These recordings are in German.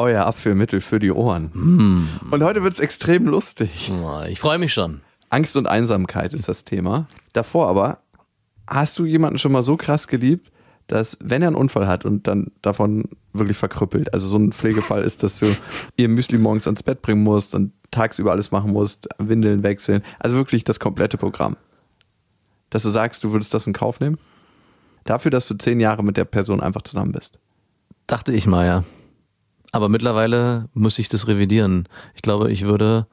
Euer Abführmittel für die Ohren. Hm. Und heute wird es extrem lustig. Ich freue mich schon. Angst und Einsamkeit ist das Thema. Davor aber, hast du jemanden schon mal so krass geliebt, dass wenn er einen Unfall hat und dann davon wirklich verkrüppelt, also so ein Pflegefall ist, dass du ihr Müsli morgens ans Bett bringen musst und tagsüber alles machen musst, Windeln wechseln, also wirklich das komplette Programm. Dass du sagst, du würdest das in Kauf nehmen? Dafür, dass du zehn Jahre mit der Person einfach zusammen bist. Dachte ich mal, ja. Aber mittlerweile muss ich das revidieren. Ich glaube, ich würde.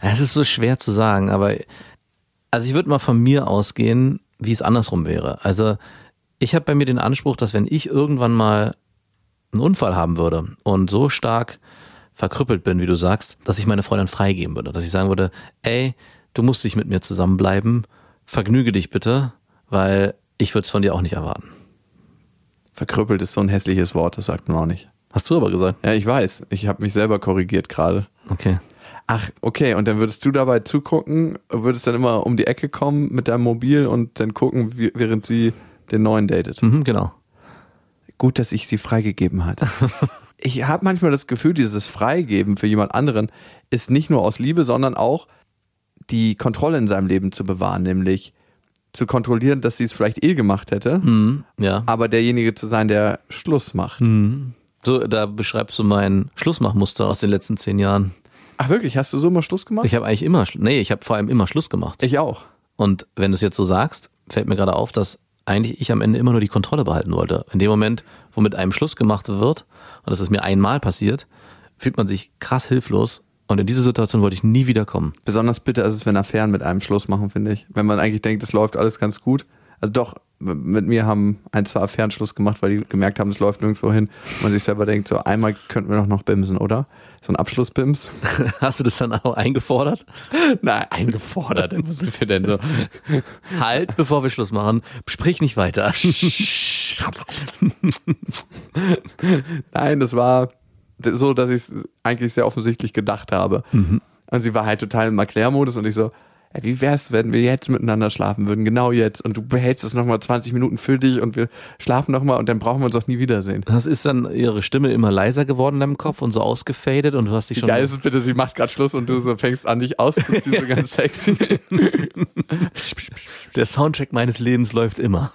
Es ist so schwer zu sagen, aber also ich würde mal von mir ausgehen, wie es andersrum wäre. Also ich habe bei mir den Anspruch, dass wenn ich irgendwann mal einen Unfall haben würde und so stark verkrüppelt bin, wie du sagst, dass ich meine Freundin freigeben würde. Dass ich sagen würde, ey, du musst dich mit mir zusammenbleiben, vergnüge dich bitte, weil ich würde es von dir auch nicht erwarten. Verkrüppelt ist so ein hässliches Wort, das sagt man auch nicht. Hast du aber gesagt. Ja, ich weiß. Ich habe mich selber korrigiert gerade. Okay. Ach, okay. Und dann würdest du dabei zugucken, würdest dann immer um die Ecke kommen mit deinem Mobil und dann gucken, während sie den neuen datet. Mhm, genau. Gut, dass ich sie freigegeben hat. ich habe manchmal das Gefühl, dieses Freigeben für jemand anderen ist nicht nur aus Liebe, sondern auch die Kontrolle in seinem Leben zu bewahren, nämlich zu kontrollieren, dass sie es vielleicht eh gemacht hätte, Mhm, ja. aber derjenige zu sein, der Schluss macht. Mhm. So, da beschreibst du mein Schlussmachmuster aus den letzten zehn Jahren. Ach wirklich, hast du so mal Schluss gemacht? Ich habe eigentlich immer, nee, ich habe vor allem immer Schluss gemacht. ich auch. Und wenn du es jetzt so sagst, fällt mir gerade auf, dass eigentlich ich am Ende immer nur die Kontrolle behalten wollte. In dem Moment, wo mit einem Schluss gemacht wird, und das ist mir einmal passiert, fühlt man sich krass hilflos. Und in diese Situation wollte ich nie wieder kommen. Besonders bitter ist es, wenn Affären mit einem Schluss machen, finde ich. Wenn man eigentlich denkt, es läuft alles ganz gut. Also doch, mit mir haben ein, zwei Affären Schluss gemacht, weil die gemerkt haben, es läuft nirgendwo hin. Und man sich selber denkt, so einmal könnten wir doch noch bimsen, oder? So ein Abschlussbims. Hast du das dann auch eingefordert? Nein, Eingefordert? Was sind wir denn so? Halt, bevor wir Schluss machen. Sprich nicht weiter. Nein, das war so, dass ich es eigentlich sehr offensichtlich gedacht habe. Und sie war halt total im Erklärmodus und ich so, ey, wie wär's, wenn wir jetzt miteinander schlafen würden, genau jetzt. Und du behältst es nochmal 20 Minuten für dich und wir schlafen nochmal und dann brauchen wir uns auch nie wiedersehen. Das ist dann ihre Stimme immer leiser geworden in deinem Kopf und so ausgefadet und du hast dich Wie schon. geil ist es bitte, sie macht gerade Schluss und du so fängst an, dich auszuziehen, so ganz sexy. Der Soundtrack meines Lebens läuft immer.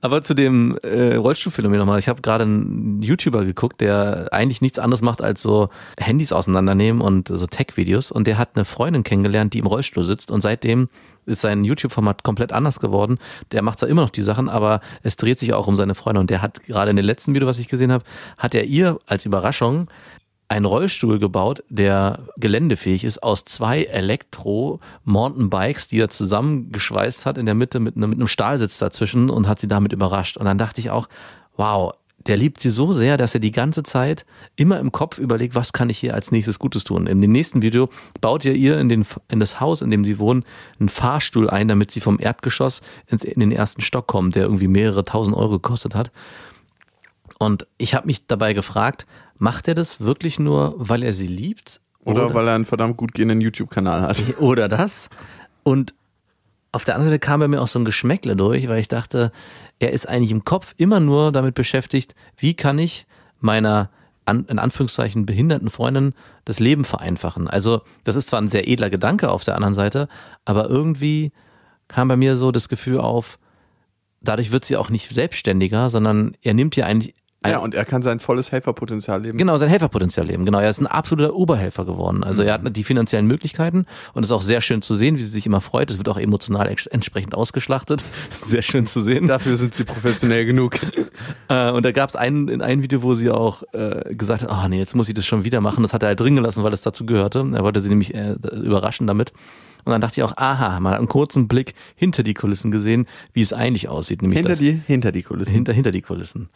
Aber zu dem äh, Rollstuhlphänomen nochmal. Ich habe gerade einen YouTuber geguckt, der eigentlich nichts anderes macht, als so Handys auseinandernehmen und so Tech-Videos. Und der hat eine Freundin kennengelernt, die im Rollstuhl sitzt. Und seitdem ist sein YouTube-Format komplett anders geworden. Der macht zwar immer noch die Sachen, aber es dreht sich auch um seine Freundin. Und der hat gerade in dem letzten Video, was ich gesehen habe, hat er ihr als Überraschung einen Rollstuhl gebaut, der geländefähig ist aus zwei Elektro-Mountainbikes, die er zusammengeschweißt hat in der Mitte mit einem Stahlsitz dazwischen und hat sie damit überrascht. Und dann dachte ich auch, wow, der liebt sie so sehr, dass er die ganze Zeit immer im Kopf überlegt, was kann ich hier als nächstes Gutes tun. In dem nächsten Video baut er ihr in, den, in das Haus, in dem sie wohnen, einen Fahrstuhl ein, damit sie vom Erdgeschoss in den ersten Stock kommt, der irgendwie mehrere tausend Euro gekostet hat. Und ich habe mich dabei gefragt, macht er das wirklich nur, weil er sie liebt? Oder weil er einen verdammt gut gehenden YouTube-Kanal hat. oder das? Und auf der anderen Seite kam bei mir auch so ein Geschmäckle durch, weil ich dachte, er ist eigentlich im Kopf immer nur damit beschäftigt, wie kann ich meiner in Anführungszeichen behinderten Freundin das Leben vereinfachen. Also das ist zwar ein sehr edler Gedanke auf der anderen Seite, aber irgendwie kam bei mir so das Gefühl auf, dadurch wird sie auch nicht selbstständiger, sondern er nimmt ihr eigentlich Ja, und er kann sein volles Helferpotenzial leben. Genau, sein Helferpotenzial leben. Genau, er ist ein absoluter Oberhelfer geworden. Also er hat die finanziellen Möglichkeiten und es ist auch sehr schön zu sehen, wie sie sich immer freut. Es wird auch emotional entsprechend ausgeschlachtet. Sehr schön zu sehen. Dafür sind sie professionell genug. Äh, und da gab es ein, in einem Video, wo sie auch äh, gesagt hat, ah nee, jetzt muss ich das schon wieder machen. Das hat er halt drin gelassen, weil es dazu gehörte. Er wollte sie nämlich äh, überraschen damit. Und dann dachte ich auch, aha, mal einen kurzen Blick hinter die Kulissen gesehen, wie es eigentlich aussieht. Nämlich Hinter das- die, hinter die Kulissen. hinter, hinter die Kulissen.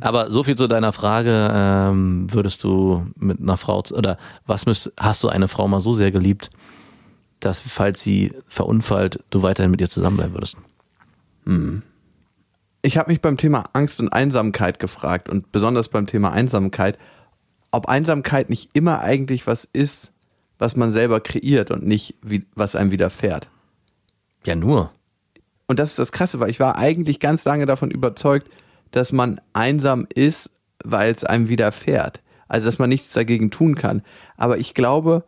Aber so viel zu deiner Frage, ähm, würdest du mit einer Frau, oder was müsst, hast du eine Frau mal so sehr geliebt, dass falls sie verunfallt, du weiterhin mit ihr zusammenbleiben würdest? Ich habe mich beim Thema Angst und Einsamkeit gefragt und besonders beim Thema Einsamkeit, ob Einsamkeit nicht immer eigentlich was ist, was man selber kreiert und nicht, wie, was einem widerfährt. Ja, nur. Und das ist das Krasse, weil ich war eigentlich ganz lange davon überzeugt, dass man einsam ist, weil es einem widerfährt. Also, dass man nichts dagegen tun kann. Aber ich glaube,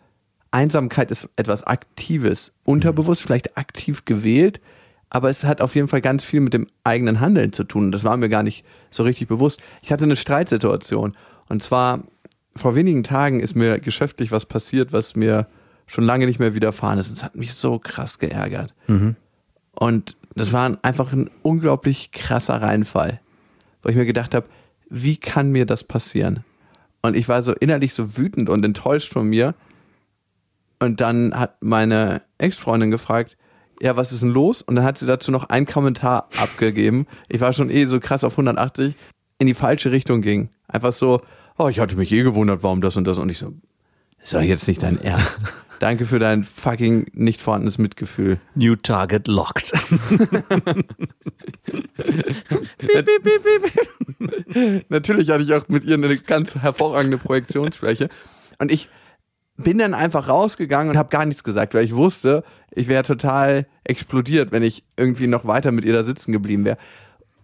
Einsamkeit ist etwas Aktives, unterbewusst, vielleicht aktiv gewählt, aber es hat auf jeden Fall ganz viel mit dem eigenen Handeln zu tun. Das war mir gar nicht so richtig bewusst. Ich hatte eine Streitsituation. Und zwar vor wenigen Tagen ist mir geschäftlich was passiert, was mir schon lange nicht mehr widerfahren ist. Und es hat mich so krass geärgert. Und das war einfach ein unglaublich krasser Reinfall, wo ich mir gedacht habe, wie kann mir das passieren? Und ich war so innerlich so wütend und enttäuscht von mir. Und dann hat meine Ex-Freundin gefragt, ja, was ist denn los? Und dann hat sie dazu noch einen Kommentar abgegeben. Ich war schon eh so krass auf 180, in die falsche Richtung ging. Einfach so, oh, ich hatte mich eh gewundert, warum das und das. Und ich so, ist doch jetzt nicht dein Ernst. Danke für dein fucking nicht vorhandenes Mitgefühl. New Target locked. Natürlich hatte ich auch mit ihr eine ganz hervorragende Projektionsfläche. Und ich bin dann einfach rausgegangen und habe gar nichts gesagt, weil ich wusste, ich wäre total explodiert, wenn ich irgendwie noch weiter mit ihr da sitzen geblieben wäre.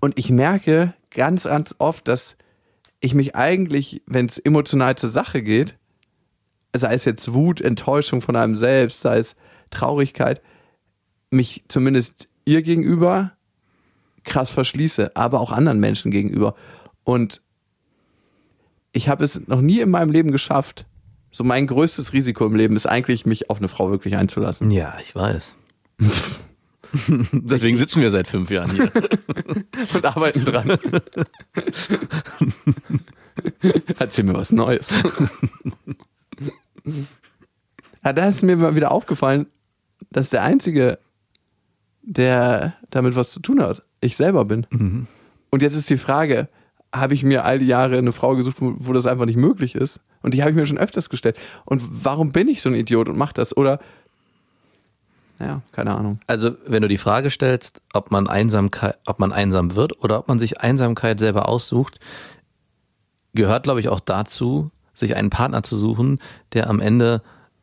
Und ich merke ganz, ganz oft, dass ich mich eigentlich, wenn es emotional zur Sache geht, sei es jetzt Wut, Enttäuschung von einem selbst, sei es Traurigkeit, mich zumindest ihr gegenüber krass verschließe, aber auch anderen Menschen gegenüber. Und ich habe es noch nie in meinem Leben geschafft. So mein größtes Risiko im Leben ist eigentlich, mich auf eine Frau wirklich einzulassen. Ja, ich weiß. Deswegen sitzen wir seit fünf Jahren hier. Und arbeiten dran. Erzähl mir was Neues. ja, da ist mir mal wieder aufgefallen, dass der Einzige, der damit was zu tun hat, ich selber bin. Und jetzt ist die Frage, habe ich mir all die Jahre eine Frau gesucht, wo, wo das einfach nicht möglich ist? Und die habe ich mir schon öfters gestellt. Und warum bin ich so ein Idiot und mache das? Oder, ja, keine Ahnung. Also, wenn du die Frage stellst, ob man Einsamkeit, ob man einsam wird oder ob man sich Einsamkeit selber aussucht, gehört, glaube ich, auch dazu, sich einen Partner zu suchen, der am Ende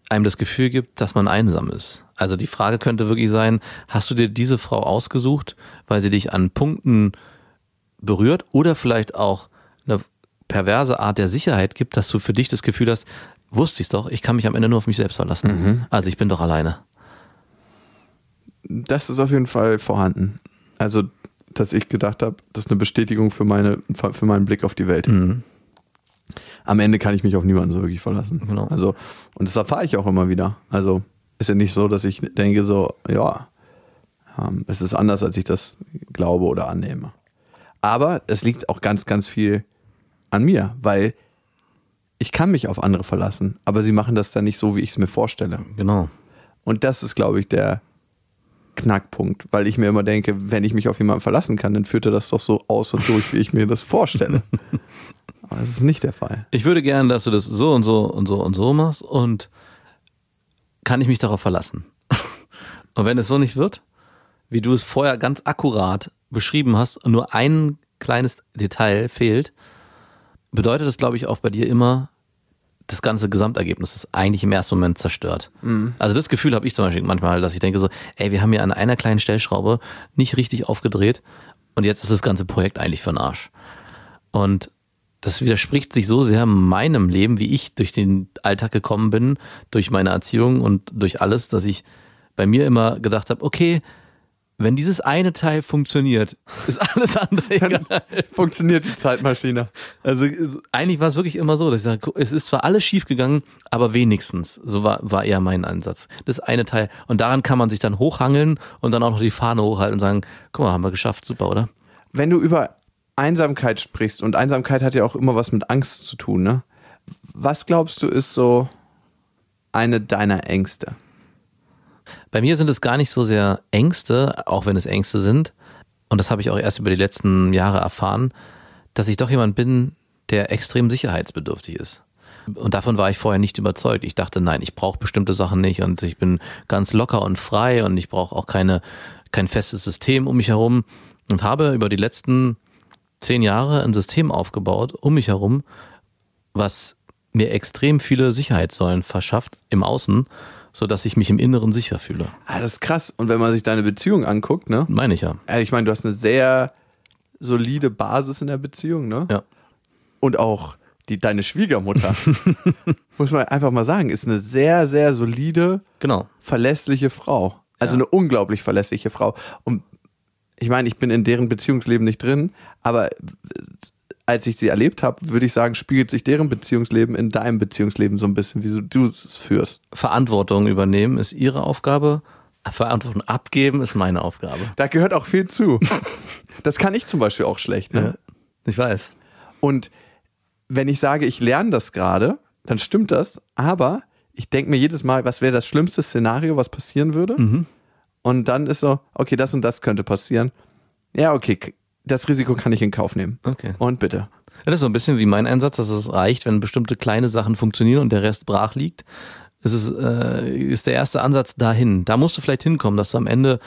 einem das Gefühl gibt, dass man einsam ist. Also die Frage könnte wirklich sein, hast du dir diese Frau ausgesucht, weil sie dich an Punkten berührt oder vielleicht auch eine perverse Art der Sicherheit gibt, dass du für dich das Gefühl hast, wusste ich's doch, ich kann mich am Ende nur auf mich selbst verlassen. Also ich bin doch alleine. Das ist auf jeden Fall vorhanden. Also, dass ich gedacht habe, das ist eine Bestätigung für, meine, für meinen Blick auf die Welt. Mhm. Am Ende kann ich mich auf niemanden so wirklich verlassen. Genau. Also, und das erfahre ich auch immer wieder. Also, ist ja nicht so, dass ich denke, so, ja, ähm, es ist anders, als ich das glaube oder annehme. Aber es liegt auch ganz, ganz viel an mir, weil ich kann mich auf andere verlassen, aber sie machen das dann nicht so, wie ich es mir vorstelle. Genau. Und das ist, glaube ich, der Knackpunkt, weil ich mir immer denke, wenn ich mich auf jemanden verlassen kann, dann führt er das doch so aus und durch, wie ich mir das vorstelle. Aber das ist nicht der Fall. Ich würde gerne, dass du das so und so und so und so machst und kann ich mich darauf verlassen. Und wenn es so nicht wird, wie du es vorher ganz akkurat beschrieben hast und nur ein kleines Detail fehlt, bedeutet das, glaube ich, auch bei dir immer, das ganze Gesamtergebnis ist eigentlich im ersten Moment zerstört. Also das Gefühl habe ich zum Beispiel manchmal, dass ich denke so, ey, wir haben hier an einer kleinen Stellschraube nicht richtig aufgedreht und jetzt ist das ganze Projekt eigentlich für den Arsch. Und das widerspricht sich so sehr meinem Leben, wie ich durch den Alltag gekommen bin, durch meine Erziehung und durch alles, dass ich bei mir immer gedacht habe, okay, wenn dieses eine Teil funktioniert, ist alles andere egal. Funktioniert die Zeitmaschine. Also eigentlich war es wirklich immer so, dass ich sage, es ist zwar alles schief gegangen, aber wenigstens. So war, war eher mein Ansatz. Das eine Teil. Und daran kann man sich dann hochhangeln und dann auch noch die Fahne hochhalten und sagen, guck mal, haben wir geschafft, super, oder? Wenn du über Einsamkeit sprichst, und Einsamkeit hat ja auch immer was mit Angst zu tun, ne? Was glaubst du, ist so eine deiner Ängste? Bei mir sind es gar nicht so sehr Ängste, auch wenn es Ängste sind. Und das habe ich auch erst über die letzten Jahre erfahren, dass ich doch jemand bin, der extrem sicherheitsbedürftig ist. Und davon war ich vorher nicht überzeugt. Ich dachte, nein, ich brauche bestimmte Sachen nicht und ich bin ganz locker und frei und ich brauche auch keine, kein festes System um mich herum und habe über die letzten zehn Jahre ein System aufgebaut um mich herum, was mir extrem viele Sicherheitssäulen verschafft im Außen, so dass ich mich im Inneren sicher fühle. Ah, das ist krass. Und wenn man sich deine Beziehung anguckt, ne? Meine ich ja. Also ich meine, du hast eine sehr solide Basis in der Beziehung, ne? Ja. Und auch die, deine Schwiegermutter, muss man einfach mal sagen, ist eine sehr, sehr solide, Genau. verlässliche Frau. Also Ja. eine unglaublich verlässliche Frau. Und ich meine, ich bin in deren Beziehungsleben nicht drin, aber als ich sie erlebt habe, würde ich sagen, spiegelt sich deren Beziehungsleben in deinem Beziehungsleben so ein bisschen, wie du es führst. Verantwortung übernehmen ist ihre Aufgabe. Verantwortung abgeben ist meine Aufgabe. Da gehört auch viel zu. Das kann ich zum Beispiel auch schlecht. Ne? Ich weiß. Und wenn ich sage, ich lerne das gerade, dann stimmt das, aber ich denke mir jedes Mal, was wäre das schlimmste Szenario, was passieren würde? Und dann ist so, okay, das und das könnte passieren. Ja, okay, das Risiko kann ich in Kauf nehmen. Okay. Und bitte. Das ist so ein bisschen wie mein Einsatz, dass es reicht, wenn bestimmte kleine Sachen funktionieren und der Rest brach liegt. Es ist, äh, ist der erste Ansatz dahin. Da musst du vielleicht hinkommen, dass du am Ende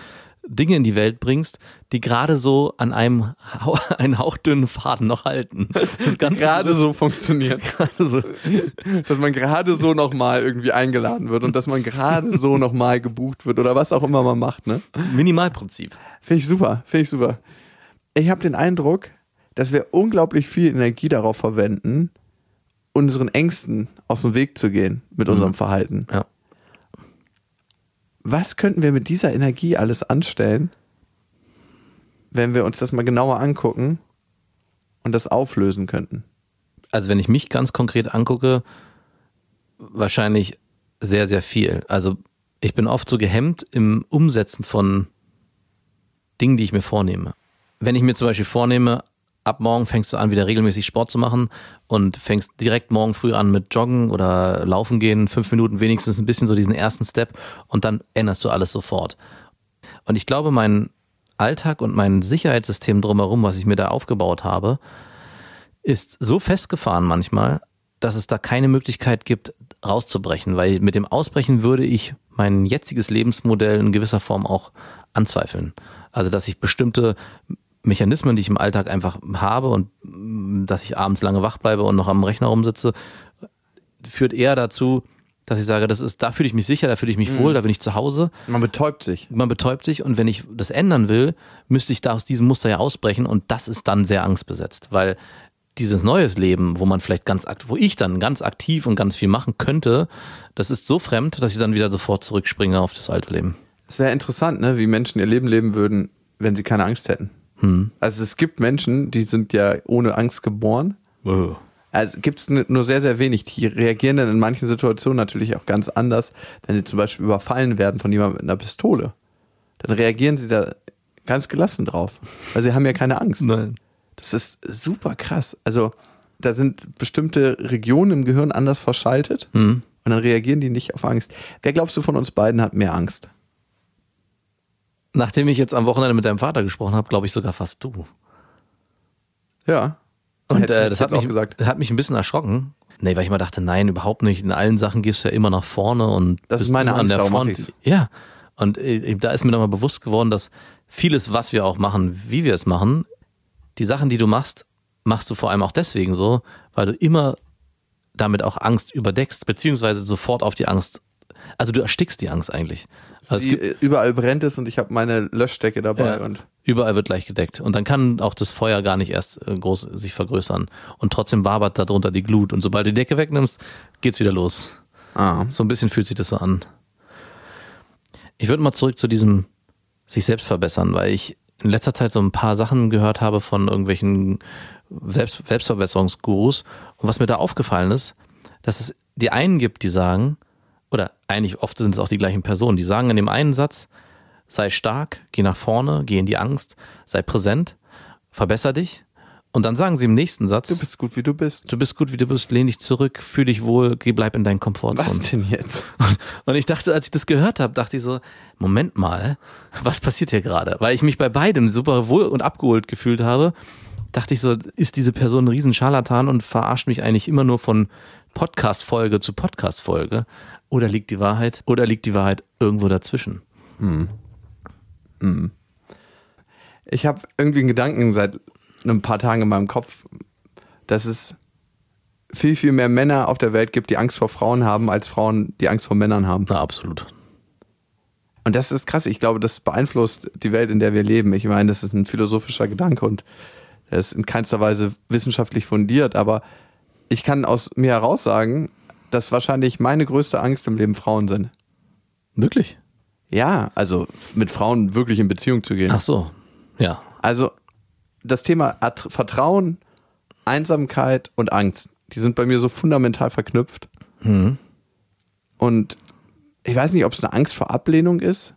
Dinge in die Welt bringst, die gerade so an einem einen hauchdünnen Faden noch halten. Das Ganze Gerade so funktioniert. gerade so. Dass man gerade so nochmal irgendwie eingeladen wird und dass man gerade so nochmal gebucht wird oder was auch immer man macht, ne? Minimalprinzip. Finde ich super, finde ich super. Ich habe den Eindruck, dass wir unglaublich viel Energie darauf verwenden, unseren Ängsten aus dem Weg zu gehen mit unserem Verhalten. Ja. Was könnten wir mit dieser Energie alles anstellen, wenn wir uns das mal genauer angucken und das auflösen könnten? Also wenn ich mich ganz konkret angucke, wahrscheinlich sehr, sehr viel. Also ich bin oft so gehemmt im Umsetzen von Dingen, die ich mir vornehme. Wenn ich mir zum Beispiel vornehme, ab morgen fängst du an, wieder regelmäßig Sport zu machen und fängst direkt morgen früh an mit Joggen oder Laufen gehen, fünf Minuten wenigstens ein bisschen so diesen ersten Step und dann änderst du alles sofort. Und ich glaube, mein Alltag und mein Sicherheitssystem drumherum, was ich mir da aufgebaut habe, ist so festgefahren manchmal, dass es da keine Möglichkeit gibt, rauszubrechen, weil mit dem Ausbrechen würde ich mein jetziges Lebensmodell in gewisser Form auch anzweifeln. Also, dass ich bestimmte Mechanismen, die ich im Alltag einfach habe und mm, dass ich abends lange wach bleibe und noch am Rechner rumsitze, führt eher dazu, dass ich sage, das ist, da fühle ich mich sicher, da fühle ich mich wohl, da bin ich zu Hause Man betäubt sich. man betäubt sich und wenn ich das ändern will, müsste ich da aus diesem Muster ja ausbrechen und das ist dann sehr angstbesetzt, weil dieses neues Leben, wo man vielleicht ganz wo ich dann ganz aktiv und ganz viel machen könnte, das ist so fremd, dass ich dann wieder sofort zurückspringe auf das alte Leben. Es wäre interessant, ne, wie Menschen ihr Leben leben würden, wenn sie keine Angst hätten. Also es gibt Menschen, die sind ja ohne Angst geboren. Also gibt es nur sehr, sehr wenig. Die reagieren dann in manchen Situationen natürlich auch ganz anders, wenn sie zum Beispiel überfallen werden von jemandem mit einer Pistole. Dann reagieren sie da ganz gelassen drauf, weil sie haben ja keine Angst. Nein. Das ist super krass. Also da sind bestimmte Regionen im Gehirn anders verschaltet Hm. und dann reagieren die nicht auf Angst. Wer glaubst du von uns beiden hat mehr Angst? Nachdem ich jetzt am Wochenende mit deinem Vater gesprochen habe, glaube ich sogar fast du. Ja. Und äh, das hat ich mich, hat mich ein bisschen erschrocken. Nee, weil ich mal dachte, nein, überhaupt nicht. In allen Sachen gehst du ja immer nach vorne und Das bist ist meine immer an Angst, der Front. Ja. Und äh, da ist mir nochmal bewusst geworden, dass vieles, was wir auch machen, wie wir es machen, die Sachen, die du machst, machst du vor allem auch deswegen so, weil du immer damit auch Angst überdeckst, beziehungsweise sofort auf die Angst, also du erstickst die Angst eigentlich. Also Die, äh, überall brennt es und ich habe meine Löschdecke dabei ja, und überall wird gleich gedeckt. Und dann kann auch das Feuer gar nicht erst äh, groß sich vergrößern. Und trotzdem wabert darunter die Glut. Und sobald du die Decke wegnimmst, geht's wieder los. ah, So ein bisschen fühlt sich das so an. Ich würde mal zurück zu diesem sich selbst verbessern, weil ich in letzter Zeit so ein paar Sachen gehört habe von irgendwelchen Selbst Selbstverbesserungsgurus. Und was mir da aufgefallen ist, dass es die einen gibt, die sagen, oder eigentlich oft sind es auch die gleichen Personen, die sagen in dem einen Satz, sei stark, geh nach vorne, geh in die Angst, sei präsent, verbesser dich. Und dann sagen sie im nächsten Satz, Du bist gut, wie du bist. du bist gut, wie du bist, lehn dich zurück, fühl dich wohl, geh, bleib in deinen Komfortzone. Was denn jetzt? Und ich dachte, als ich das gehört habe, dachte ich so, Moment mal, was passiert hier gerade? Weil ich mich bei beidem super wohl und abgeholt gefühlt habe, dachte ich so, ist diese Person ein Riesenscharlatan und verarscht mich eigentlich immer nur von Podcast-Folge zu Podcast-Folge? Oder liegt die Wahrheit, oder liegt die Wahrheit irgendwo dazwischen? Ich habe irgendwie einen Gedanken seit ein paar Tagen in meinem Kopf, dass es viel, viel mehr Männer auf der Welt gibt, die Angst vor Frauen haben, als Frauen, die Angst vor Männern haben. Na, absolut. Und das ist krass. Ich glaube, das beeinflusst die Welt, in der wir leben. Ich meine, das ist ein philosophischer Gedanke und er ist in keinster Weise wissenschaftlich fundiert, aber ich kann aus mir heraus sagen, dass wahrscheinlich meine größte Angst im Leben Frauen sind. Wirklich? Ja, also mit Frauen wirklich in Beziehung zu gehen. Ach so, ja. Also das Thema At Vertrauen, Einsamkeit und Angst, die sind bei mir so fundamental verknüpft. Mhm. Und ich weiß nicht, ob es eine Angst vor Ablehnung ist,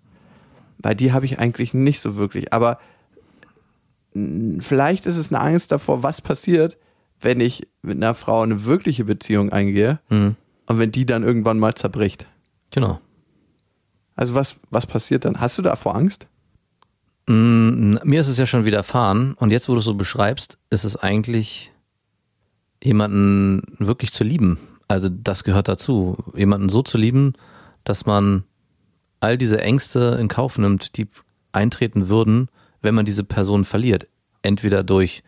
weil die habe ich eigentlich nicht so wirklich. Aber vielleicht ist es eine Angst davor, was passiert, wenn ich mit einer Frau eine wirkliche Beziehung eingehe Mhm. und wenn die dann irgendwann mal zerbricht. Genau. Also was, was passiert dann? Hast du davor Angst? Mm, mir ist es ja schon widerfahren und jetzt, wo du es so beschreibst, ist es eigentlich jemanden wirklich zu lieben. Also das gehört dazu, jemanden so zu lieben, dass man all diese Ängste in Kauf nimmt, die eintreten würden, wenn man diese Person verliert. Entweder durch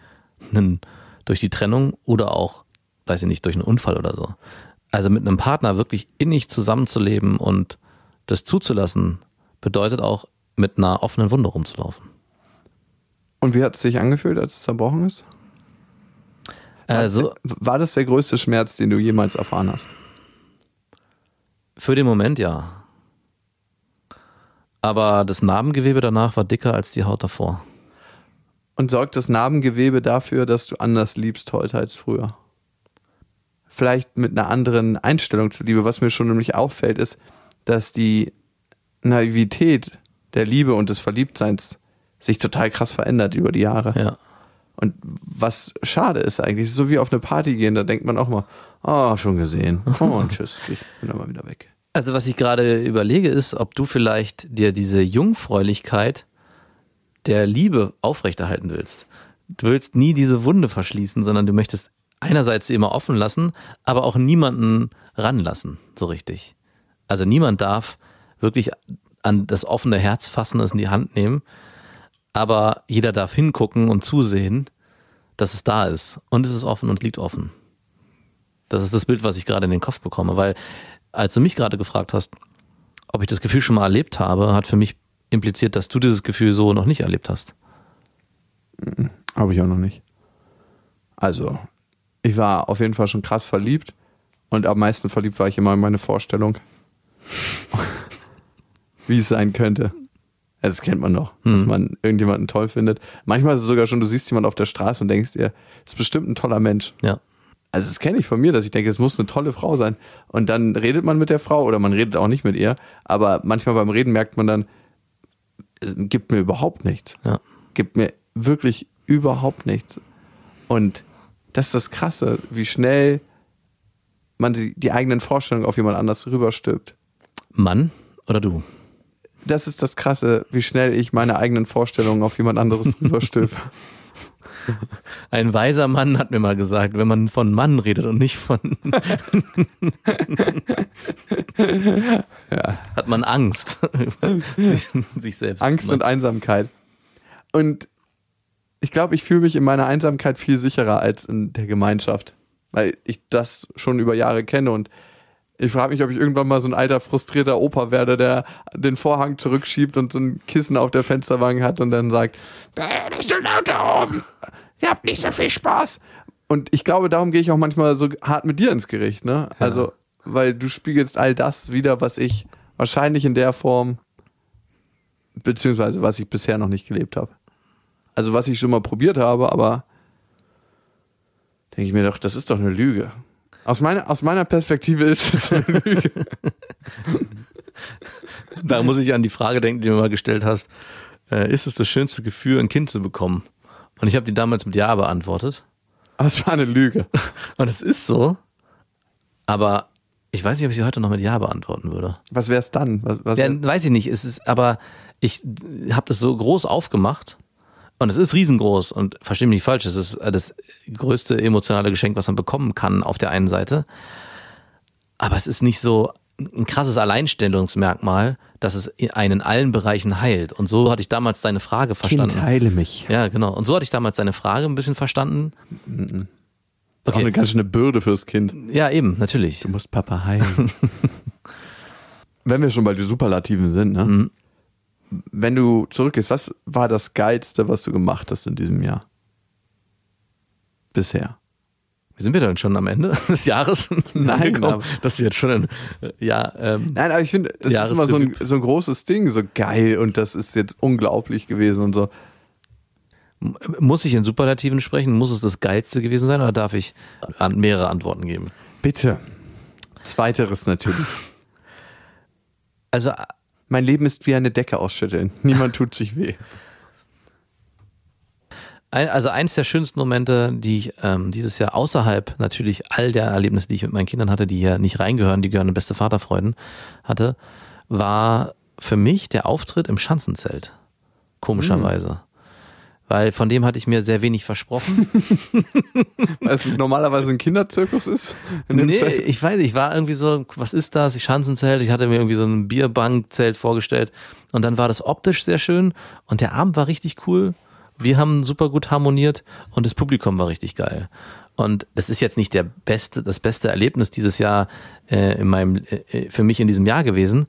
einen, durch die Trennung oder auch, weiß ich nicht, durch einen Unfall oder so. Also mit einem Partner wirklich innig zusammenzuleben und das zuzulassen, bedeutet auch mit einer offenen Wunde rumzulaufen. Und wie hat es sich angefühlt, als es zerbrochen ist? Also War das der größte Schmerz, den du jemals erfahren hast? für den Moment ja. Aber das Narbengewebe danach war dicker als die Haut davor. Und sorgt das Narbengewebe dafür, dass du anders liebst heute als früher? Vielleicht mit einer anderen Einstellung zur Liebe. Was mir schon nämlich auffällt, ist, dass die Naivität der Liebe und des Verliebtseins sich total krass verändert über die Jahre. Ja. Und was schade ist eigentlich, so wie auf eine Party gehen, da denkt man auch mal, oh, schon gesehen. Oh, und tschüss, ich bin dann mal wieder weg. Also was ich gerade überlege ist, ob du vielleicht dir diese Jungfräulichkeit der Liebe aufrechterhalten willst. Du willst nie diese Wunde verschließen, sondern du möchtest einerseits sie immer offen lassen, aber auch niemanden ranlassen, so richtig. Also niemand darf wirklich an das offene Herz fassen, es in die Hand nehmen, aber jeder darf hingucken und zusehen, dass es da ist. Und es ist offen und liegt offen. Das ist das Bild, was ich gerade in den Kopf bekomme, weil als du mich gerade gefragt hast, ob ich das Gefühl schon mal erlebt habe, hat für mich impliziert, dass du dieses Gefühl so noch nicht erlebt hast. Habe ich auch noch nicht. Also, ich war auf jeden Fall schon krass verliebt und am meisten verliebt war ich immer in meine Vorstellung, wie es sein könnte. Das kennt man doch, dass Mhm. man irgendjemanden toll findet. Manchmal ist es sogar schon, du siehst jemanden auf der Straße und denkst dir, das ist bestimmt ein toller Mensch. Ja. Also das kenne ich von mir, dass ich denke, es muss eine tolle Frau sein. Und dann redet man mit der Frau oder man redet auch nicht mit ihr. Aber manchmal beim Reden merkt man dann, gibt mir überhaupt nichts. Ja. Gibt mir wirklich überhaupt nichts. Und das ist das Krasse, wie schnell man die, die eigenen Vorstellungen auf jemand anders rüberstülpt. Mann oder du? Das ist das Krasse, wie schnell ich meine eigenen Vorstellungen auf jemand anderes rüberstülpe. Ein weiser Mann hat mir mal gesagt, wenn man von Mann redet und nicht von. Hat man Angst. sich, sich selbst. Angst und Einsamkeit. Und ich glaube, ich fühle mich in meiner Einsamkeit viel sicherer als in der Gemeinschaft, weil ich das schon über Jahre kenne und ich frage mich, ob ich irgendwann mal so ein alter, frustrierter Opa werde, der den Vorhang zurückschiebt und so ein Kissen auf der Fensterbank hat und dann sagt, "Äh, nicht so laut da oben, ihr habt nicht so viel Spaß. Und ich glaube, darum gehe ich auch manchmal so hart mit dir ins Gericht, ne? Also, weil du spiegelst all das wieder, was ich wahrscheinlich in der Form beziehungsweise was ich bisher noch nicht gelebt habe. Also was ich schon mal probiert habe, aber denke ich mir doch, das ist doch eine Lüge. Aus meiner, aus meiner Perspektive ist es eine Lüge. Da muss ich an die Frage denken, die du mir mal gestellt hast. Äh, ist es das schönste Gefühl, ein Kind zu bekommen? Und ich habe die damals mit Ja beantwortet. Aber es war eine Lüge. Und es ist so, aber ich weiß nicht, ob ich sie heute noch mit Ja beantworten würde. Was wäre es dann? Was, was Ja, weiß ich nicht. Es ist, aber ich habe das so groß aufgemacht und es ist riesengroß und verstehe mich nicht falsch. Es ist das größte emotionale Geschenk, was man bekommen kann auf der einen Seite. Aber es ist nicht so ein krasses Alleinstellungsmerkmal, dass es einen in allen Bereichen heilt. Und so hatte ich damals seine Frage verstanden. heile mich. Ja, genau. Und so hatte ich damals seine Frage ein bisschen verstanden. Auch eine ganz schöne Bürde fürs Kind. Ja, eben, natürlich. Du musst Papa heilen. Wenn wir schon bei den Superlativen sind, ne? Mhm. Wenn du zurückgehst, was war das Geilste, was du gemacht hast in diesem Jahr? Bisher. Sind wir denn schon am Ende des Jahres? Nein, aber- das wird schon ein, ja, ähm, Nein, aber ich finde, das ist immer so ein, so ein großes Ding, so geil und das ist jetzt unglaublich gewesen und so. Muss ich in Superlativen sprechen? Muss es das Geilste gewesen sein oder darf ich an mehrere Antworten geben? Bitte. Zweiteres natürlich. Also, Mein Leben ist wie eine Decke ausschütteln. Niemand tut sich weh. Ein, also eins der schönsten Momente, die ich ähm, dieses Jahr außerhalb natürlich all der Erlebnisse, die ich mit meinen Kindern hatte, die ja nicht reingehören, die gehören in beste Vaterfreuden hatte, war für mich der Auftritt im Schanzenzelt. Komischerweise. Weil von dem hatte ich mir sehr wenig versprochen. Weil es normalerweise ein Kinderzirkus ist. In dem Nee, Zelt. ich weiß, ich war irgendwie so, was ist das? Ich Schanzenzelt, ich hatte mir irgendwie so ein Bierbankzelt vorgestellt und dann war das optisch sehr schön und der Abend war richtig cool. Wir haben super gut harmoniert und das Publikum war richtig geil. Und das ist jetzt nicht der beste, das beste Erlebnis dieses Jahr äh, in meinem, äh, für mich in diesem Jahr gewesen,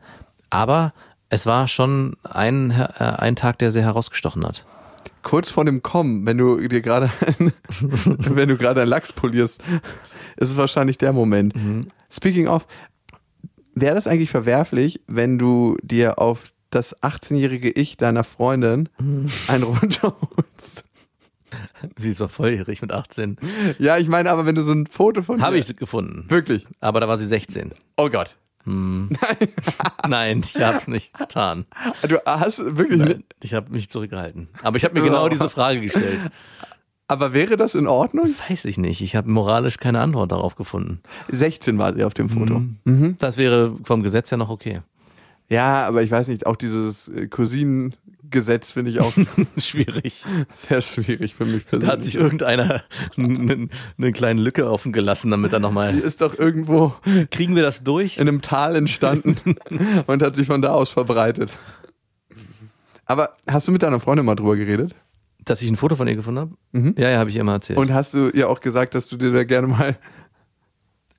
aber es war schon ein, äh, ein Tag, der sehr herausgestochen hat. Kurz vor dem Kommen, wenn du dir gerade wenn du gerade einen Lachs polierst, ist es wahrscheinlich der Moment. Speaking of, wäre das eigentlich verwerflich, wenn du dir auf das 18-jährige Ich deiner Freundin einen runterholst? Sie ist doch volljährig mit 18. Ja, ich meine aber, wenn du so ein Foto von Habe ich gefunden. Wirklich? Aber da war sie 16. Oh Gott. Nein, ich habe es nicht getan. Du hast wirklich Nein, ich habe mich zurückgehalten. Aber ich habe mir genau diese Frage gestellt. Aber wäre das in Ordnung? Weiß ich nicht. Ich habe moralisch keine Antwort darauf gefunden. 16 war sie auf dem Foto. Das wäre vom Gesetz ja noch okay. Ja, aber ich weiß nicht, auch dieses äh, Cousinengesetz finde ich auch Schwierig. sehr schwierig für mich Da persönlich. hat sich irgendeiner eine, eine kleine Lücke offen gelassen, damit er Die nochmal. ist doch irgendwo Kriegen wir das durch? in einem Tal entstanden und hat sich von da aus verbreitet. Aber hast du mit deiner Freundin mal drüber geredet? Dass ich ein Foto von ihr gefunden habe? Ja, ja, habe ich ihr immer erzählt. Und hast du ihr auch gesagt, dass du dir da gerne mal.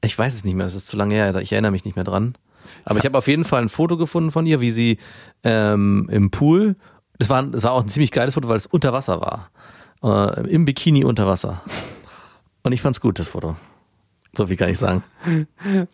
Ich weiß es nicht mehr, es ist zu lange her, ich erinnere mich nicht mehr dran. Aber ich habe auf jeden Fall ein Foto gefunden von ihr, wie sie ähm, im Pool, das war, das war auch ein ziemlich geiles Foto, weil es unter Wasser war. Äh, Im Bikini unter Wasser. Und ich fand's gut, das Foto. So viel kann ich sagen.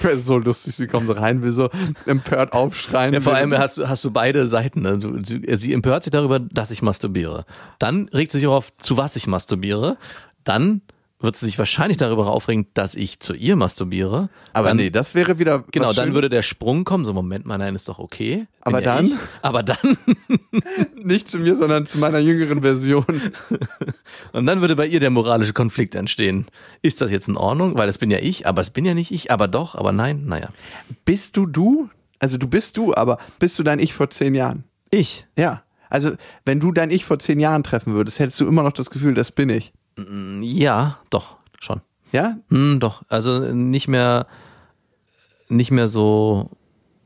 Wäre so lustig, sie kommt so rein, will so empört aufschreien. Ja, vor allem hast, du- hast du beide Seiten. Ne? Du, sie empört sich darüber, dass ich masturbiere. Dann regt sie sich auf, zu was ich masturbiere. Dann wird sie sich wahrscheinlich darüber aufregen, dass ich zu ihr masturbiere. Aber dann, nee, das wäre wieder. Genau, dann würde der Sprung kommen, so Moment mal, nein, ist doch okay. Aber ja dann? Ich. Aber dann, Nicht zu mir, sondern zu meiner jüngeren Version. und dann würde bei ihr der moralische Konflikt entstehen. Ist das jetzt in Ordnung? Weil das bin ja ich, aber es bin ja nicht ich, aber doch, aber nein, naja. Bist du du? Also du bist du, aber bist du dein Ich vor zehn Jahren? Ich? Ja. Also, wenn du dein Ich vor zehn Jahren treffen würdest, hättest du immer noch das Gefühl, das bin ich. Ja, doch, schon. Ja? Hm, doch, also nicht mehr, nicht mehr so.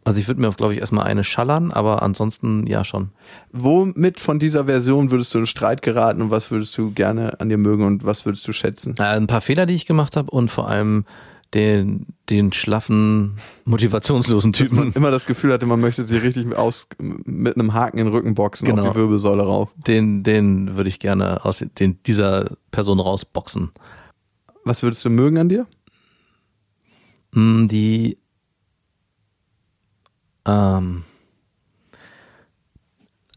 Also ich würde mir, glaube ich, erstmal eine schallern, aber ansonsten ja schon. Womit von dieser Version würdest du in Streit geraten und was würdest du gerne an dir mögen und was würdest du schätzen? Äh, ein paar Fehler, die ich gemacht habe und vor allem den, den schlaffen, motivationslosen Dass man Typen, immer das Gefühl hatte, man möchte sie richtig aus, mit einem Haken in den Rücken boxen Genau. auf die Wirbelsäule rauf. den, den würde ich gerne aus den, dieser Person rausboxen. Was würdest du mögen an dir? Hm, Die ähm,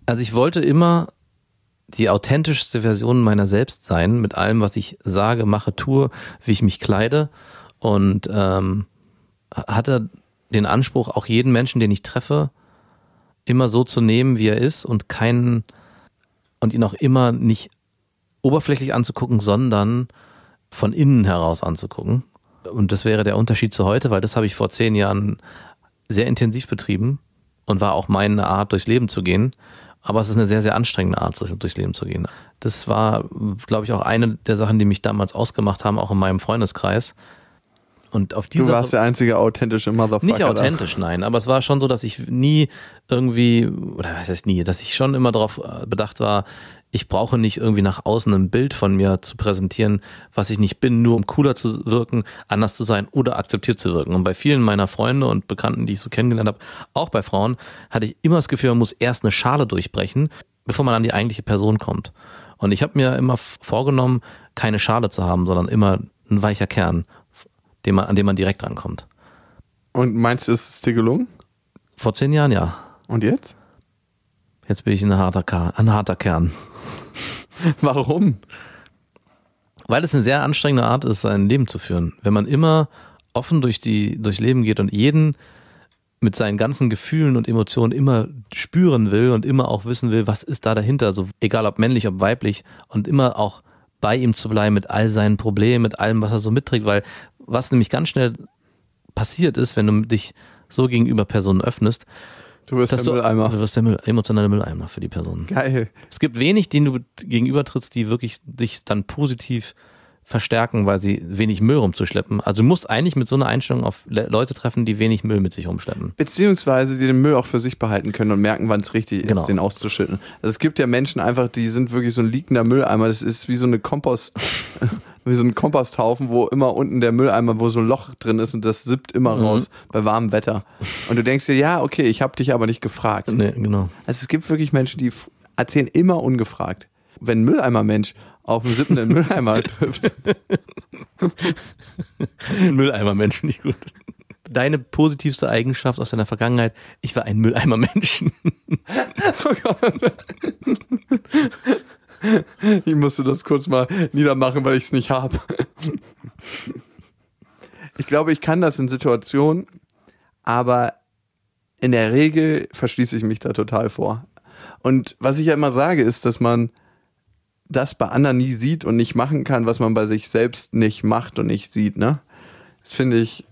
also ich wollte immer die authentischste Version meiner selbst sein, mit allem, was ich sage, mache, tue, wie ich mich kleide und ähm, hatte den Anspruch, auch jeden Menschen, den ich treffe, immer so zu nehmen, wie er ist und keinen und ihn auch immer nicht oberflächlich anzugucken, sondern von innen heraus anzugucken. Und das wäre der Unterschied zu heute, weil das habe ich vor zehn Jahren sehr intensiv betrieben und war auch meine Art, durchs Leben zu gehen. Aber es ist eine sehr, sehr anstrengende Art, durchs Leben zu gehen. Das war, glaube ich, auch eine der Sachen, die mich damals ausgemacht haben, auch in meinem Freundeskreis. Und auf diese Du warst der einzige authentische Motherfucker. nicht authentisch, nein, aber es war schon so, dass ich nie irgendwie, oder was heißt nie, dass ich schon immer darauf äh, bedacht war, ich brauche nicht irgendwie nach außen ein Bild von mir zu präsentieren, was ich nicht bin, nur um cooler zu wirken, anders zu sein oder akzeptiert zu wirken. Und bei vielen meiner Freunde und Bekannten, die ich so kennengelernt habe, auch bei Frauen, hatte ich immer das Gefühl, man muss erst eine Schale durchbrechen, bevor man an die eigentliche Person kommt. Und ich habe mir immer vorgenommen, keine Schale zu haben, sondern immer ein weicher Kern, den man, an dem man direkt rankommt. Und meinst du, ist es dir gelungen? Vor zehn Jahren ja. Und jetzt? Jetzt bin ich ein harter, Ka ein harter Kern. Warum? Weil es eine sehr anstrengende Art ist, sein Leben zu führen. Wenn man immer offen durch die, durchs Leben geht und jeden mit seinen ganzen Gefühlen und Emotionen immer spüren will und immer auch wissen will, was ist da dahinter, so egal ob männlich, ob weiblich und immer auch bei ihm zu bleiben mit all seinen Problemen, mit allem, was er so mitträgt, weil was nämlich ganz schnell passiert ist, wenn du dich so gegenüber Personen öffnest, Du wirst der du, Mülleimer. du wirst der Müll, emotionale Mülleimer für die Person. Geil. Es gibt wenig, denen du gegenübertrittst, die wirklich dich dann positiv verstärken, weil sie wenig Müll rumzuschleppen. Also du musst eigentlich mit so einer Einstellung auf Le Leute treffen, die wenig Müll mit sich rumschleppen. Beziehungsweise die den Müll auch für sich behalten können und merken, wann es richtig Genau. ist, den auszuschütten. Also es gibt ja Menschen einfach, die sind wirklich so ein liegender Mülleimer. Das ist wie so eine Kompost, wie so ein Komposthaufen, wo immer unten der Mülleimer, wo so ein Loch drin ist und das sippt immer Mhm. raus bei warmem Wetter. Und du denkst dir, ja, okay, ich habe dich aber nicht gefragt. Nee, genau. Also es gibt wirklich Menschen, die erzählen immer ungefragt. Wenn ein Mülleimer-Mensch auf einen sippenden Mülleimer trifft, Mülleimer Mensch finde ich gut. Deine positivste Eigenschaft aus deiner Vergangenheit, ich war ein Mülleimer Menschen. Ich musste das kurz mal niedermachen, weil ich es nicht habe. Ich glaube, ich kann das in Situationen, aber in der Regel verschließe ich mich da total vor. Und was ich ja immer sage, ist, dass man das bei anderen nie sieht und nicht machen kann, was man bei sich selbst nicht macht und nicht sieht. Ne? Das finde ich,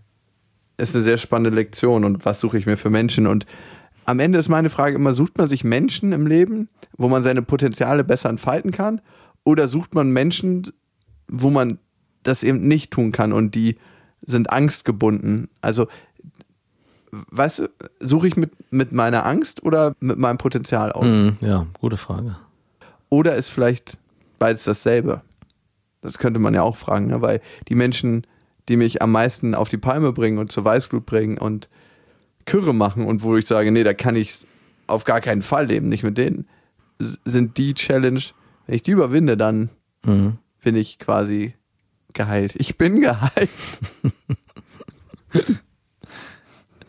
ist eine sehr spannende Lektion. Und was suche ich mir für Menschen? Und am Ende ist meine Frage immer, sucht man sich Menschen im Leben, wo man seine Potenziale besser entfalten kann? Oder sucht man Menschen, wo man das eben nicht tun kann und die sind angstgebunden? Also, weißt du, suche ich mit, mit meiner Angst oder mit meinem Potenzial aus? Mhm, ja, gute Frage. Oder ist vielleicht beides dasselbe? Das könnte man ja auch fragen, ne? weil die Menschen, die mich am meisten auf die Palme bringen und zur Weißglut bringen und Kürre machen und wo ich sage, nee, da kann ich auf gar keinen Fall leben, nicht mit denen, sind die Challenge, wenn ich die überwinde, dann Mhm. bin ich quasi geheilt. Ich bin geheilt.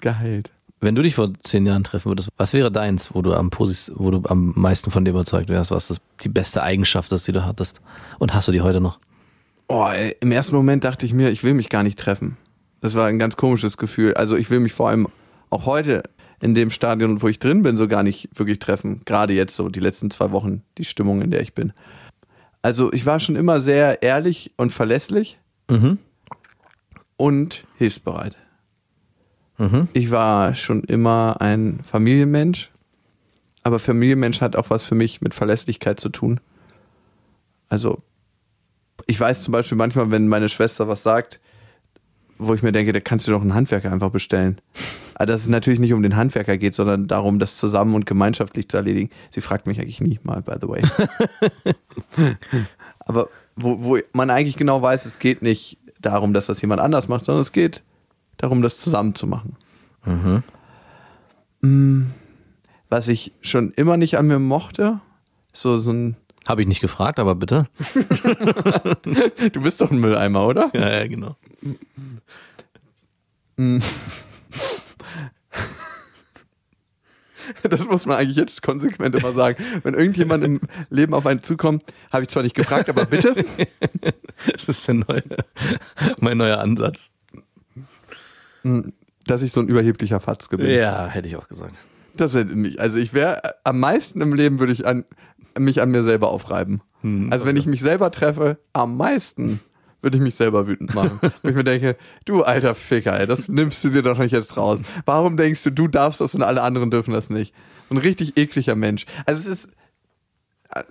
geheilt. Wenn du dich vor zehn Jahren treffen würdest, was wäre deins, wo du am posis wo du am meisten von dir überzeugt wärst, was das die beste Eigenschaft ist, die du hattest? Und hast du die heute noch? Oh, ey, im ersten Moment dachte ich mir, ich will mich gar nicht treffen. Das war ein ganz komisches Gefühl. Also ich will mich vor allem auch heute in dem Stadion, wo ich drin bin, so gar nicht wirklich treffen. Gerade jetzt so die letzten zwei Wochen, die Stimmung, in der ich bin. Also ich war schon immer sehr ehrlich und verlässlich Mhm. und hilfsbereit. Mhm. Ich war schon immer ein Familienmensch, aber Familienmensch hat auch was für mich mit Verlässlichkeit zu tun. Also, ich weiß zum Beispiel manchmal, wenn meine Schwester was sagt, wo ich mir denke, da kannst du doch einen Handwerker einfach bestellen. Aber dass es natürlich nicht um den Handwerker geht, sondern darum, das zusammen und gemeinschaftlich zu erledigen. Sie fragt mich eigentlich nie mal, by the way. aber wo, wo man eigentlich genau weiß, es geht nicht darum, dass das jemand anders macht, sondern es geht darum, das zusammen zu machen. Mhm. Mm, Was ich schon immer nicht an mir mochte, so, so ein. Habe ich nicht gefragt, aber bitte. Du bist doch ein Mülleimer, oder? Ja, ja, genau. Das muss man eigentlich jetzt konsequent immer sagen. Wenn irgendjemand im Leben auf einen zukommt, habe ich zwar nicht gefragt, aber bitte. Das ist der neue, mein neuer Ansatz. Dass ich so ein überheblicher Fatzke bin. Ja, hätte ich auch gesagt. Das hätte nicht. Also ich wäre am meisten im Leben würde ich an, mich an mir selber aufreiben. Hm, also wenn ich mich selber treffe, am meisten würde ich mich selber wütend machen. Wo ich mir denke, du alter Ficker, ey, das nimmst du dir doch nicht jetzt raus. Warum denkst du, du darfst das und alle anderen dürfen das nicht? Ein richtig ekliger Mensch. Also es ist, äh,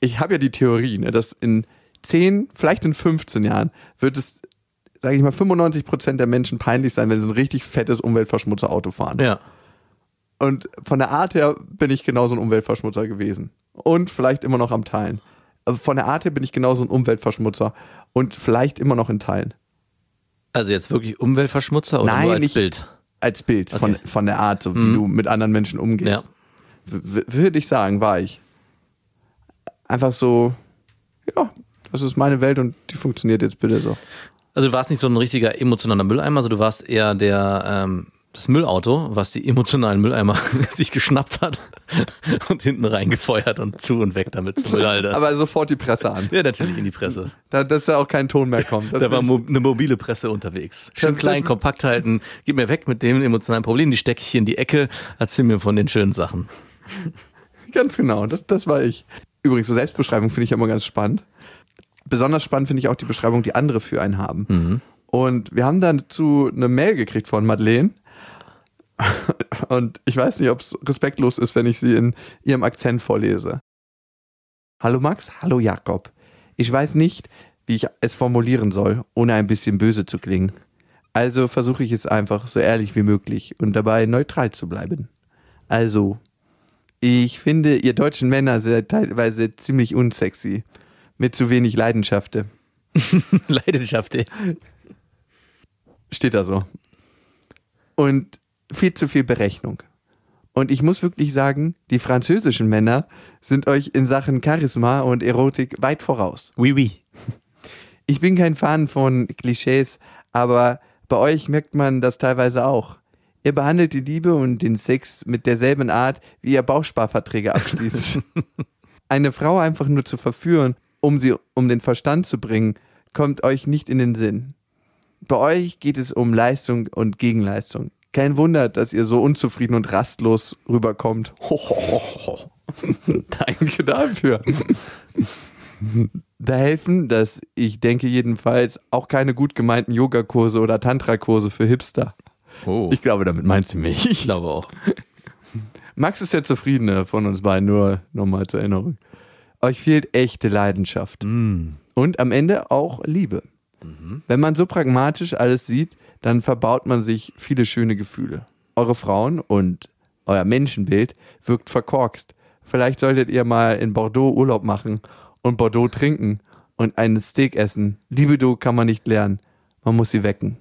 ich habe ja die Theorie, ne, dass in 10, vielleicht in 15 Jahren wird es, sage ich mal, 95 Prozent der Menschen peinlich sein, wenn sie ein richtig fettes Umweltverschmutzer-Auto fahren. Ja. Und von der Art her bin ich genauso ein Umweltverschmutzer gewesen. Und vielleicht immer noch am Teilen. Also von der Art her bin ich genauso ein Umweltverschmutzer. Und vielleicht immer noch in Teilen. Also jetzt wirklich Umweltverschmutzer oder Nein, nur als nicht- Bild? Als Bild von, Okay. von der Art, so wie Mhm. du mit anderen Menschen umgehst. Ja. Würde ich sagen, war ich. Einfach so, ja, das ist meine Welt und die funktioniert jetzt bitte so. Also du warst nicht so ein richtiger emotionaler Mülleimer, also du warst eher der ähm, das Müllauto, was die emotionalen Mülleimer sich geschnappt hat und hinten reingefeuert und zu und weg damit zum Müllhalter. Aber sofort die Presse an. ja, natürlich in die Presse. Da, dass da auch kein Ton mehr kommt. Das Da war mo eine mobile Presse unterwegs. Schön Das- klein, kompakt halten. Gib mir weg mit dem emotionalen Problem. Die stecke ich hier in die Ecke. Erzähl mir von den schönen Sachen. ganz genau, das, das war ich. Übrigens, so Selbstbeschreibung finde ich immer ganz spannend. Besonders spannend finde ich auch die Beschreibung, die andere für einen haben. Mhm. Und wir haben dazu eine Mail gekriegt von Madeleine. Und ich weiß nicht, ob es respektlos ist, wenn ich sie in ihrem Akzent vorlese. Hallo Max, hallo Jakob. Ich weiß nicht, wie ich es formulieren soll, ohne ein bisschen böse zu klingen. Also versuche ich es einfach so ehrlich wie möglich und dabei neutral zu bleiben. Also, ich finde, ihr deutschen Männer seid teilweise ziemlich unsexy. Mit zu wenig Leidenschaft. Leidenschaft. Steht da so. Und viel zu viel Berechnung. Und ich muss wirklich sagen, die französischen Männer sind euch in Sachen Charisma und Erotik weit voraus. Oui, oui. Ich bin kein Fan von Klischees, aber bei euch merkt man das teilweise auch. Ihr behandelt die Liebe und den Sex mit derselben Art, wie ihr Bausparverträge abschließt. Eine Frau einfach nur zu verführen, um sie um den Verstand zu bringen, kommt euch nicht in den Sinn. Bei euch geht es um Leistung und Gegenleistung. Kein Wunder, dass ihr so unzufrieden und rastlos rüberkommt. Danke dafür. Da helfen, dass ich denke jedenfalls auch keine gut gemeinten Yogakurse oder Tantra-Kurse für Hipster. Oh. Ich glaube, damit meint sie Ich mich. glaube auch. Max ist der Zufriedene von uns beiden, nur nochmal zur Erinnerung. Euch fehlt echte Leidenschaft. Mm. Und am Ende auch Liebe. Wenn man so pragmatisch alles sieht, dann verbaut man sich viele schöne Gefühle. Eure Frauen und euer Menschenbild wirkt verkorkst. Vielleicht solltet ihr mal in Bordeaux Urlaub machen und Bordeaux trinken und einen Steak essen. Libido kann man nicht lernen. Man muss sie wecken.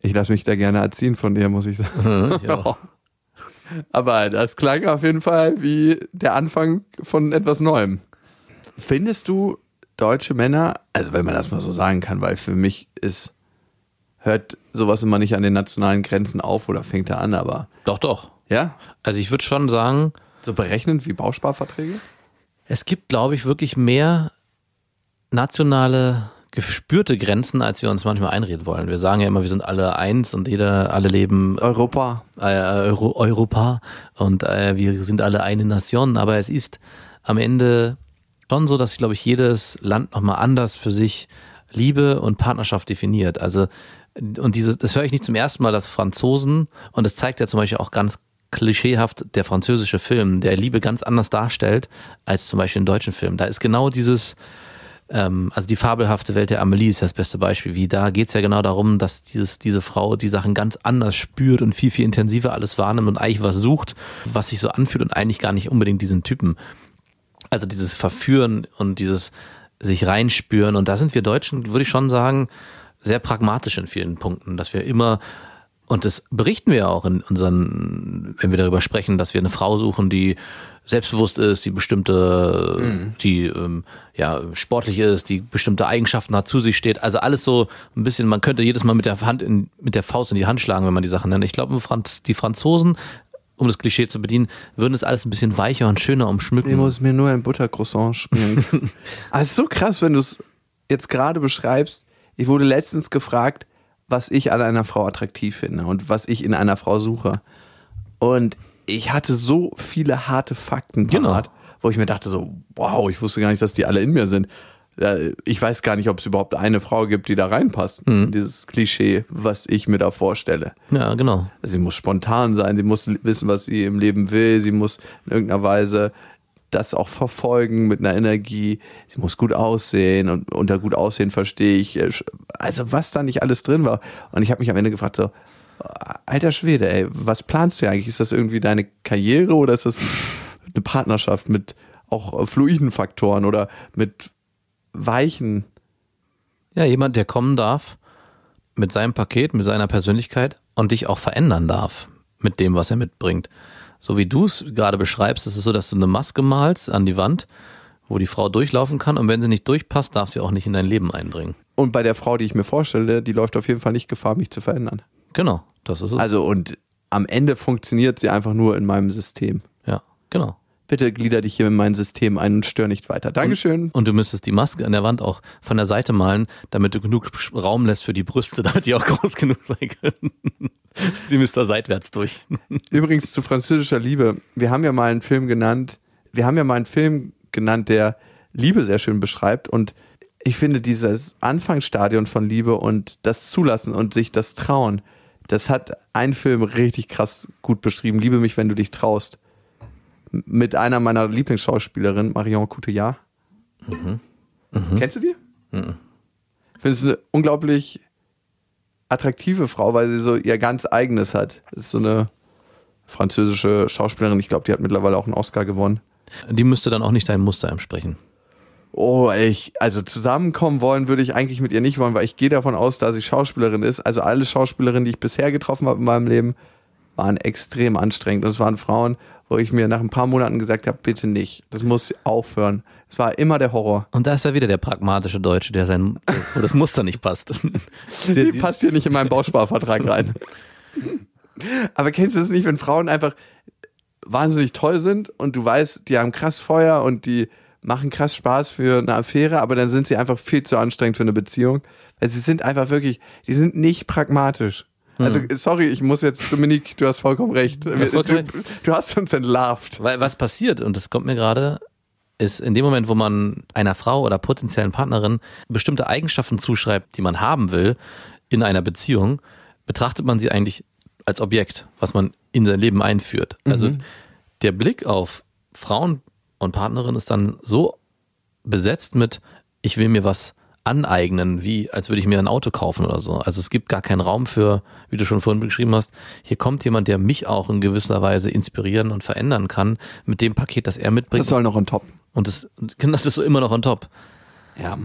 Ich lasse mich da gerne erziehen von dir, muss ich sagen. Ich auch. Aber das klang auf jeden Fall wie der Anfang von etwas Neuem. Findest du deutsche Männer, also wenn man das mal so sagen kann, weil für mich ist, hört sowas immer nicht an den nationalen Grenzen auf oder fängt er an, aber Doch, doch. ja, Also ich würde schon sagen, so berechnend wie Bausparverträge? es gibt, glaube ich, wirklich mehr nationale gespürte Grenzen, als wir uns manchmal einreden wollen. Wir sagen ja immer, wir sind alle eins und jeder, alle leben Europa. äh, Euro, Europa und äh, wir sind alle eine Nation, aber es ist am Ende schon so, dass, glaube ich, jedes Land nochmal anders für sich Liebe und Partnerschaft definiert. Also, und diese, das höre ich nicht zum ersten Mal, dass Franzosen, und das zeigt ja zum Beispiel auch ganz klischeehaft der französische Film, der Liebe ganz anders darstellt als zum Beispiel in deutschen Filmen. Da ist genau dieses, ähm, also die fabelhafte Welt der Amelie ist das beste Beispiel. Wie da geht's ja genau darum, dass dieses, diese Frau die Sachen ganz anders spürt und viel, viel intensiver alles wahrnimmt und eigentlich was sucht, was sich so anfühlt und eigentlich gar nicht unbedingt diesen Typen. Also dieses Verführen und dieses sich reinspüren. Und da sind wir Deutschen, würde ich schon sagen, sehr pragmatisch in vielen Punkten, dass wir immer und das berichten wir ja auch in unseren, wenn wir darüber sprechen, dass wir eine Frau suchen, die selbstbewusst ist, die bestimmte, die ähm, ja sportlich ist, die bestimmte Eigenschaften hat, zu sich steht. Also alles so ein bisschen, man könnte jedes Mal mit der Hand in, mit der Faust in die Hand schlagen, wenn man die Sachen nennt. Ich glaube, die Franzosen, um das Klischee zu bedienen, würden es alles ein bisschen weicher und schöner umschmücken. Ich muss mir nur ein Buttercroissant schmieren. Es ist so krass, wenn du es jetzt gerade beschreibst. Ich wurde letztens gefragt, was ich an einer Frau attraktiv finde und was ich in einer Frau suche. Und ich hatte so viele harte Fakten Genau. parat, wo ich mir dachte so, wow, ich wusste gar nicht, dass die alle in mir sind. Ich weiß gar nicht, ob es überhaupt eine Frau gibt, die da reinpasst. Mhm. Dieses Klischee, was ich mir da vorstelle. Ja, genau. Sie muss spontan sein, sie muss wissen, was sie im Leben will, sie muss in irgendeiner Weise das auch verfolgen mit einer Energie. Sie muss gut aussehen und unter gut aussehen verstehe ich, äh, also was da nicht alles drin war. Und ich habe mich am Ende gefragt, so, alter Schwede, ey, was planst du eigentlich? Ist das irgendwie deine Karriere oder ist das eine Partnerschaft mit auch fluiden Faktoren oder mit weichen? Ja, jemand, der kommen darf mit seinem Paket, mit seiner Persönlichkeit und dich auch verändern darf mit dem, was er mitbringt. So wie du es gerade beschreibst, ist es so, dass du eine Maske malst an die Wand, wo die Frau durchlaufen kann und wenn sie nicht durchpasst, darf sie auch nicht in dein Leben eindringen. Und bei der Frau, die ich mir vorstelle, die läuft auf jeden Fall nicht Gefahr, mich zu verändern. Genau, das ist es. Also und am Ende funktioniert sie einfach nur in meinem System. ja, genau. Bitte glieder dich hier in mein System ein und stör nicht weiter. Dankeschön. Und du müsstest die Maske an der Wand auch von der Seite malen, damit du genug Raum lässt für die Brüste, damit die auch groß genug sein können. Die müsst da seitwärts durch. Übrigens zu französischer Liebe. Wir haben ja mal einen Film genannt. Wir haben ja mal einen Film genannt, der Liebe sehr schön beschreibt. Und ich finde dieses Anfangsstadion von Liebe und das Zulassen und sich das Trauen, das hat ein Film richtig krass gut beschrieben. Liebe mich, wenn du dich traust. Mit einer meiner Lieblingsschauspielerinnen, Marion Cotillard. Kennst du die? Ich finde es eine unglaublich attraktive Frau, weil sie so ihr ganz eigenes hat. Das ist so eine französische Schauspielerin. Ich glaube, die hat mittlerweile auch einen Oscar gewonnen. Die müsste dann auch nicht deinem Muster entsprechen. Oh, ich, also zusammenkommen wollen würde ich eigentlich mit ihr nicht wollen, weil ich gehe davon aus, da sie Schauspielerin ist. Also alle Schauspielerinnen, die ich bisher getroffen habe in meinem Leben, waren extrem anstrengend. Und es waren Frauen, wo ich mir nach ein paar Monaten gesagt habe, bitte nicht. Das muss aufhören. Es war immer der Horror. Und da ist ja wieder der pragmatische Deutsche, der sein, wo das Muster nicht passt. Die passt hier nicht in meinen Bausparvertrag rein. Aber kennst du das nicht, wenn Frauen einfach wahnsinnig toll sind und du weißt, die haben krass Feuer und die machen krass Spaß für eine Affäre, aber dann sind sie einfach viel zu anstrengend für eine Beziehung. Weil sie sind einfach wirklich, die sind nicht pragmatisch. Also, sorry, ich muss jetzt, Dominik, du hast vollkommen recht. vollkommen du, du hast uns entlarvt. Weil was passiert, und das kommt mir gerade, ist in dem Moment, wo man einer Frau oder potenziellen Partnerin bestimmte Eigenschaften zuschreibt, die man haben will in einer Beziehung, betrachtet man sie eigentlich als Objekt, was man in sein Leben einführt. Also der Blick auf Frauen und Partnerin ist dann so besetzt mit, ich will mir was aneignen, wie als würde ich mir ein Auto kaufen oder so. Also es gibt gar keinen Raum für, wie du schon vorhin beschrieben hast, hier kommt jemand, der mich auch in gewisser Weise inspirieren und verändern kann mit dem Paket, das er mitbringt. Das soll noch on top. und das, genau, das ist so immer noch on top. Ja.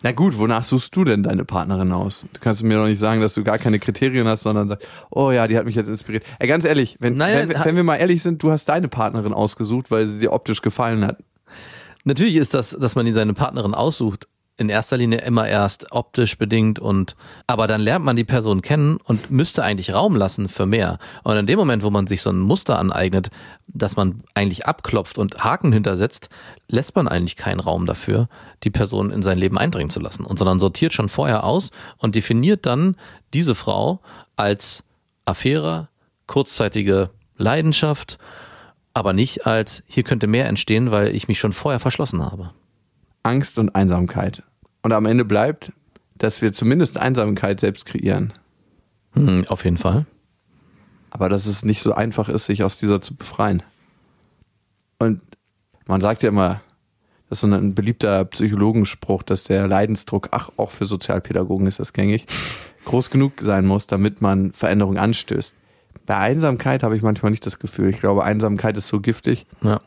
Na gut, wonach suchst du denn deine Partnerin aus? Du kannst mir doch nicht sagen, dass du gar keine Kriterien hast, sondern sagst, oh ja, die hat mich jetzt inspiriert. Ey, ganz ehrlich, wenn, Naja, wenn, wenn wir mal ehrlich sind, du hast deine Partnerin ausgesucht, weil sie dir optisch gefallen hat. Natürlich ist das, dass man ihn seine Partnerin aussucht, in erster Linie immer erst optisch bedingt und aber dann lernt man die Person kennen und müsste eigentlich Raum lassen für mehr. Und in dem Moment, wo man sich so ein Muster aneignet, dass man eigentlich abklopft und Haken hintersetzt, lässt man eigentlich keinen Raum dafür, die Person in sein Leben eindringen zu lassen. Und sondern sortiert schon vorher aus und definiert dann diese Frau als Affäre, kurzzeitige Leidenschaft, aber nicht als hier könnte mehr entstehen, weil ich mich schon vorher verschlossen habe. Angst und Einsamkeit. Und am Ende bleibt, dass wir zumindest Einsamkeit selbst kreieren. Hm, auf jeden Fall. Aber dass es nicht so einfach ist, sich aus dieser zu befreien. Und man sagt ja immer, das ist so ein beliebter Psychologenspruch, dass der Leidensdruck, ach, auch für Sozialpädagogen ist das gängig, groß genug sein muss, damit man Veränderung anstößt. Bei Einsamkeit habe ich manchmal nicht das Gefühl. Ich glaube, Einsamkeit ist so giftig, Ja.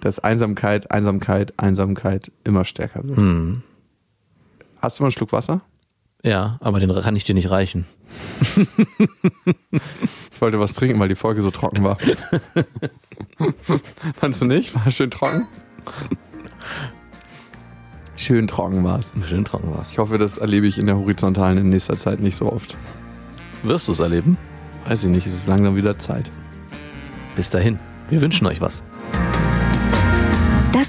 Dass Einsamkeit, Einsamkeit, Einsamkeit immer stärker wird. Hm. Hast du mal einen Schluck Wasser? Ja, aber den kann ich dir nicht reichen. Ich wollte was trinken, weil die Folge so trocken war. Fandest du nicht? War schön trocken? Schön trocken war es. Schön trocken war's. Ich hoffe, das erlebe ich in der Horizontalen in nächster Zeit nicht so oft. Wirst du es erleben? Weiß ich nicht, es ist langsam wieder Zeit. Bis dahin. Wir wünschen euch was.